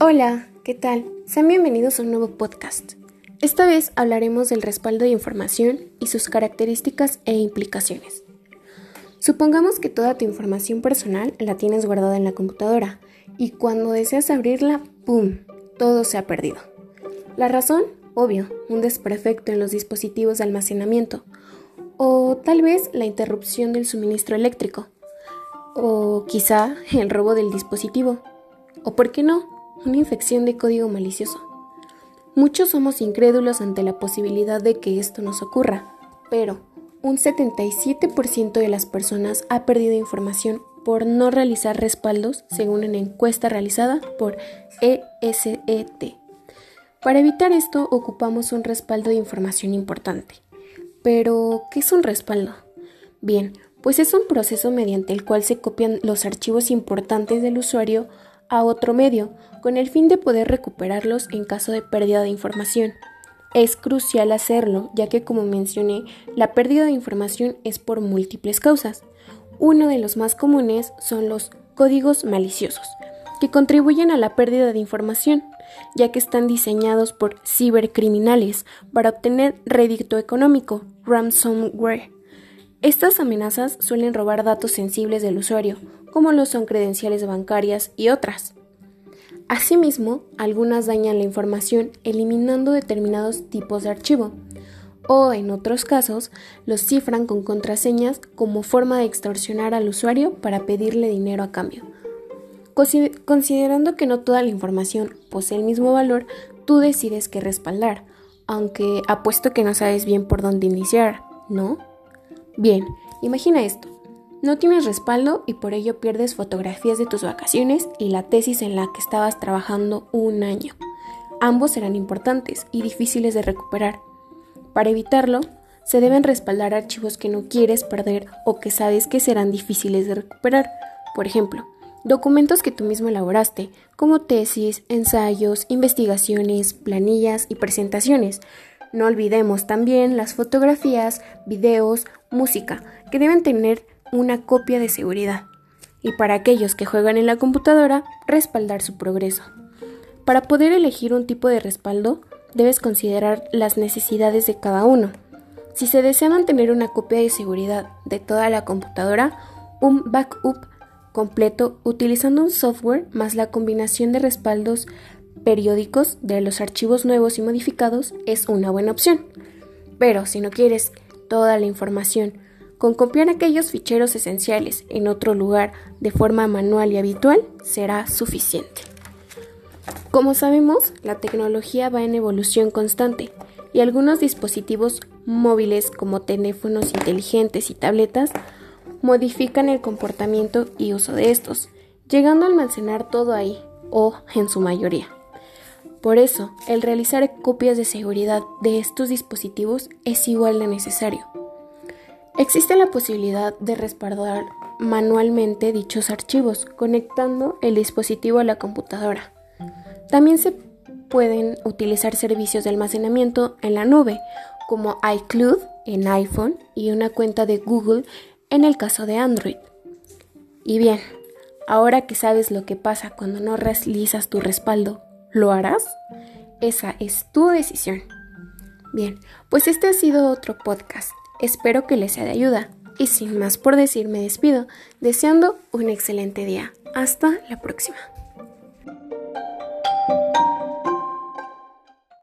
Hola, ¿qué tal? Sean bienvenidos a un nuevo podcast. Esta vez hablaremos del respaldo de información y sus características e implicaciones. Supongamos que toda tu información personal la tienes guardada en la computadora y cuando deseas abrirla, ¡pum!, todo se ha perdido. La razón, obvio, un desperfecto en los dispositivos de almacenamiento o tal vez la interrupción del suministro eléctrico o quizá el robo del dispositivo o, por qué no, una infección de código malicioso. Muchos somos incrédulos ante la posibilidad de que esto nos ocurra, pero un 77% de las personas ha perdido información por no realizar respaldos según una encuesta realizada por ESET. Para evitar esto ocupamos un respaldo de información importante. Pero, ¿qué es un respaldo? Bien, pues es un proceso mediante el cual se copian los archivos importantes del usuario a otro medio, con el fin de poder recuperarlos en caso de pérdida de información. Es crucial hacerlo, ya que como mencioné, la pérdida de información es por múltiples causas. Uno de los más comunes son los códigos maliciosos, que contribuyen a la pérdida de información, ya que están diseñados por cibercriminales para obtener rédito económico, ransomware. Estas amenazas suelen robar datos sensibles del usuario, como lo son credenciales bancarias y otras. Asimismo, algunas dañan la información eliminando determinados tipos de archivo, o en otros casos, los cifran con contraseñas como forma de extorsionar al usuario para pedirle dinero a cambio. Considerando que no toda la información posee el mismo valor, tú decides qué respaldar, aunque apuesto que no sabes bien por dónde iniciar, ¿no? Bien, imagina esto. No tienes respaldo y por ello pierdes fotografías de tus vacaciones y la tesis en la que estabas trabajando un año. Ambos serán importantes y difíciles de recuperar. Para evitarlo, se deben respaldar archivos que no quieres perder o que sabes que serán difíciles de recuperar. Por ejemplo, documentos que tú mismo elaboraste, como tesis, ensayos, investigaciones, planillas y presentaciones. No olvidemos también las fotografías, videos, música, que deben tener una copia de seguridad y para aquellos que juegan en la computadora, respaldar su progreso. Para poder elegir un tipo de respaldo, debes considerar las necesidades de cada uno. Si se desea mantener una copia de seguridad de toda la computadora, un backup completo utilizando un software más la combinación de respaldos periódicos de los archivos nuevos y modificados es una buena opción. Pero si no quieres toda la información con copiar aquellos ficheros esenciales en otro lugar de forma manual y habitual será suficiente. Como sabemos, la tecnología va en evolución constante y algunos dispositivos móviles como teléfonos inteligentes y tabletas modifican el comportamiento y uso de estos, llegando a almacenar todo ahí o en su mayoría. Por eso, el realizar copias de seguridad de estos dispositivos es igual de necesario. Existe la posibilidad de respaldar manualmente dichos archivos conectando el dispositivo a la computadora. También se pueden utilizar servicios de almacenamiento en la nube como iCloud en iPhone y una cuenta de Google en el caso de Android. Y bien, ahora que sabes lo que pasa cuando no realizas tu respaldo, ¿lo harás? Esa es tu decisión. Bien, pues este ha sido otro podcast. Espero que les sea de ayuda. Y sin más por decir, me despido, deseando un excelente día. Hasta la próxima.